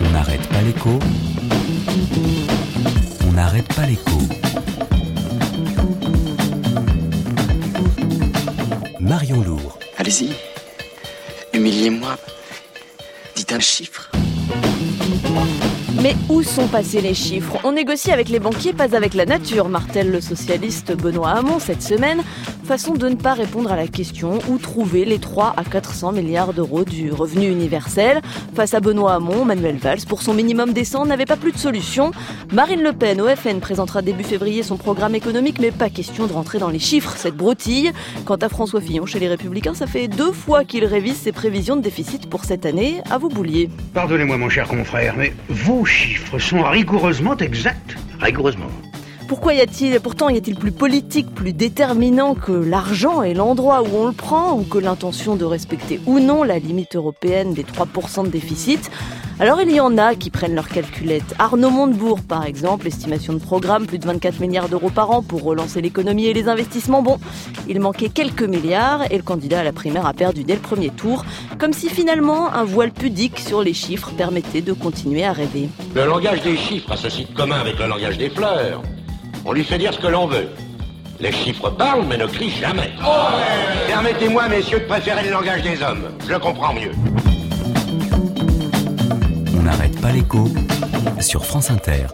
On n'arrête pas l'écho. On n'arrête pas l'écho. Marion Lourd. Allez-y, humiliez-moi. Dites un chiffre. Mais où sont passés les chiffres? On négocie avec les banquiers, pas avec la nature, martèle le socialiste Benoît Hamon cette semaine. Façon de ne pas répondre à la question où trouver les 3 à 400 milliards d'euros du revenu universel. Face à Benoît Hamon, Manuel Valls, pour son minimum décent, n'avait pas plus de solution. Marine Le Pen, au FN, présentera début février son programme économique, mais pas question de rentrer dans les chiffres, cette broutille. Quant à François Fillon, chez les Républicains, ça fait deux fois qu'il révise ses prévisions de déficit pour cette année. À vous, Boulier. Pardonnez-moi, mon cher confrère, mais chiffres sont rigoureusement exacts. Rigoureusement. Pourquoi y a-t-il, pourtant y a-t-il plus politique, plus déterminant que l'argent et l'endroit où on le prend, ou que l'intention de respecter ou non la limite européenne des 3% de déficit? Alors il y en a qui prennent leur calculette. Arnaud Montebourg, par exemple, estimation de programme, plus de 24 milliards d'euros par an pour relancer l'économie et les investissements. Bon, il manquait quelques milliards et le candidat à la primaire a perdu dès le premier tour, comme si finalement un voile pudique sur les chiffres permettait de continuer à rêver. Le langage des chiffres a ceci de commun avec le langage des fleurs. On lui fait dire ce que l'on veut. Les chiffres parlent mais ne crient jamais. Permettez-moi, messieurs, de préférer le langage des hommes. Je le comprends mieux. On n'arrête pas l'écho sur France Inter.